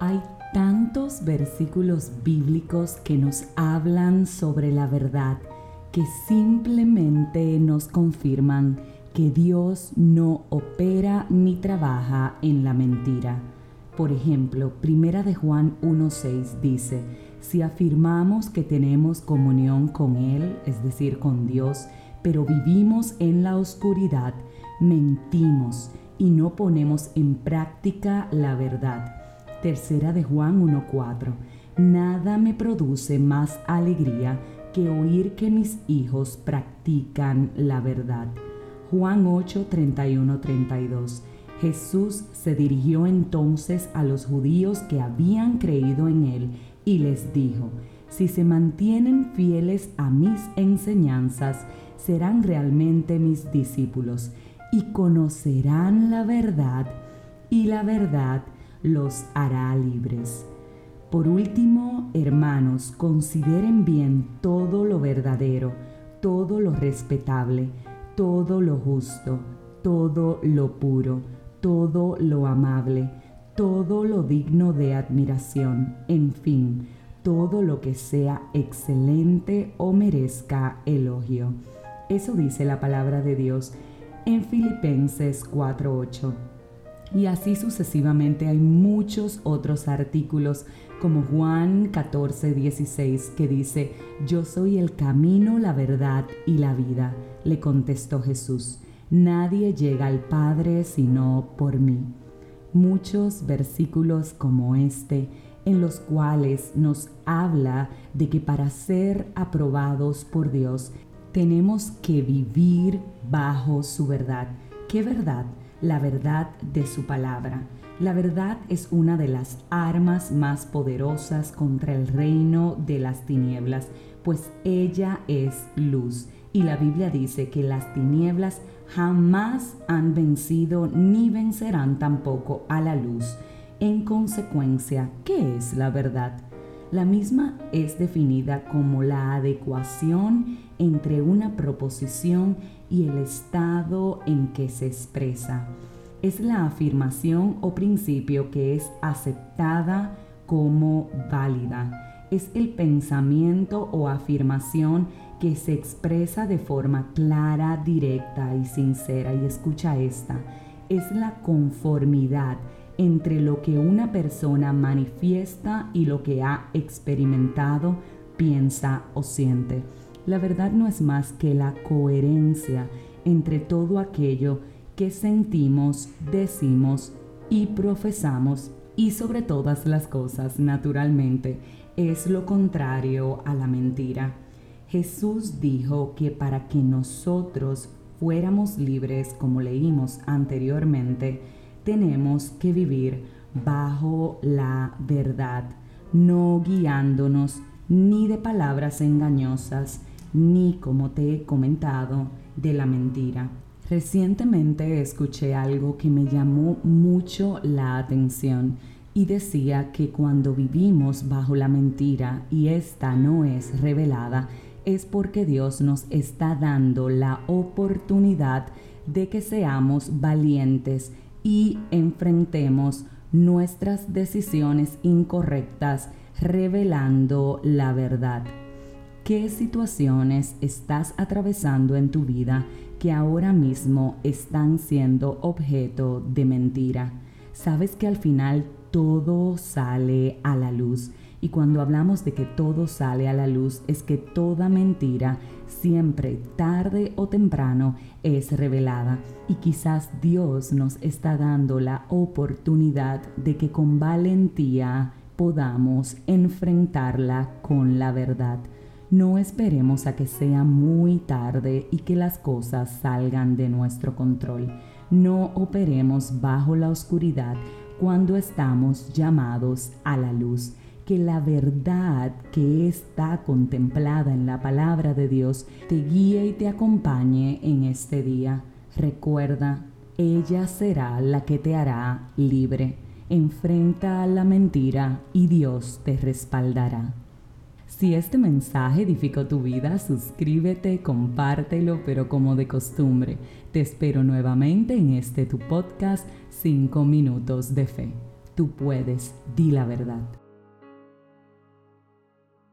Hay tantos versículos bíblicos que nos hablan sobre la verdad que simplemente nos confirman que Dios no opera ni trabaja en la mentira. Por ejemplo, Primera de Juan 1:6 dice, si afirmamos que tenemos comunión con Él, es decir, con Dios, pero vivimos en la oscuridad, mentimos y no ponemos en práctica la verdad. Tercera de Juan 1.4. Nada me produce más alegría que oír que mis hijos practican la verdad. Juan 8, 32. Jesús se dirigió entonces a los judíos que habían creído en él y les dijo, si se mantienen fieles a mis enseñanzas, serán realmente mis discípulos y conocerán la verdad y la verdad los hará libres. Por último, hermanos, consideren bien todo lo verdadero, todo lo respetable, todo lo justo, todo lo puro, todo lo amable, todo lo digno de admiración, en fin, todo lo que sea excelente o merezca elogio. Eso dice la palabra de Dios en Filipenses 4:8. Y así sucesivamente hay muchos otros artículos como Juan 14, 16 que dice, Yo soy el camino, la verdad y la vida. Le contestó Jesús, Nadie llega al Padre sino por mí. Muchos versículos como este en los cuales nos habla de que para ser aprobados por Dios tenemos que vivir bajo su verdad. ¿Qué verdad? La verdad de su palabra. La verdad es una de las armas más poderosas contra el reino de las tinieblas, pues ella es luz. Y la Biblia dice que las tinieblas jamás han vencido ni vencerán tampoco a la luz. En consecuencia, ¿qué es la verdad? La misma es definida como la adecuación entre una proposición y el estado en que se expresa. Es la afirmación o principio que es aceptada como válida. Es el pensamiento o afirmación que se expresa de forma clara, directa y sincera. Y escucha esta. Es la conformidad entre lo que una persona manifiesta y lo que ha experimentado, piensa o siente. La verdad no es más que la coherencia entre todo aquello que sentimos, decimos y profesamos y sobre todas las cosas, naturalmente, es lo contrario a la mentira. Jesús dijo que para que nosotros fuéramos libres, como leímos anteriormente, tenemos que vivir bajo la verdad, no guiándonos ni de palabras engañosas, ni, como te he comentado, de la mentira. Recientemente escuché algo que me llamó mucho la atención y decía que cuando vivimos bajo la mentira y esta no es revelada, es porque Dios nos está dando la oportunidad de que seamos valientes y enfrentemos nuestras decisiones incorrectas revelando la verdad. ¿Qué situaciones estás atravesando en tu vida que ahora mismo están siendo objeto de mentira? Sabes que al final todo sale a la luz y cuando hablamos de que todo sale a la luz es que toda mentira siempre, tarde o temprano, es revelada. Y quizás Dios nos está dando la oportunidad de que con valentía podamos enfrentarla con la verdad. No esperemos a que sea muy tarde y que las cosas salgan de nuestro control. No operemos bajo la oscuridad cuando estamos llamados a la luz que la verdad que está contemplada en la palabra de Dios te guíe y te acompañe en este día. Recuerda, ella será la que te hará libre. Enfrenta a la mentira y Dios te respaldará. Si este mensaje edificó tu vida, suscríbete, compártelo, pero como de costumbre, te espero nuevamente en este tu podcast 5 minutos de fe. tú puedes, di la verdad.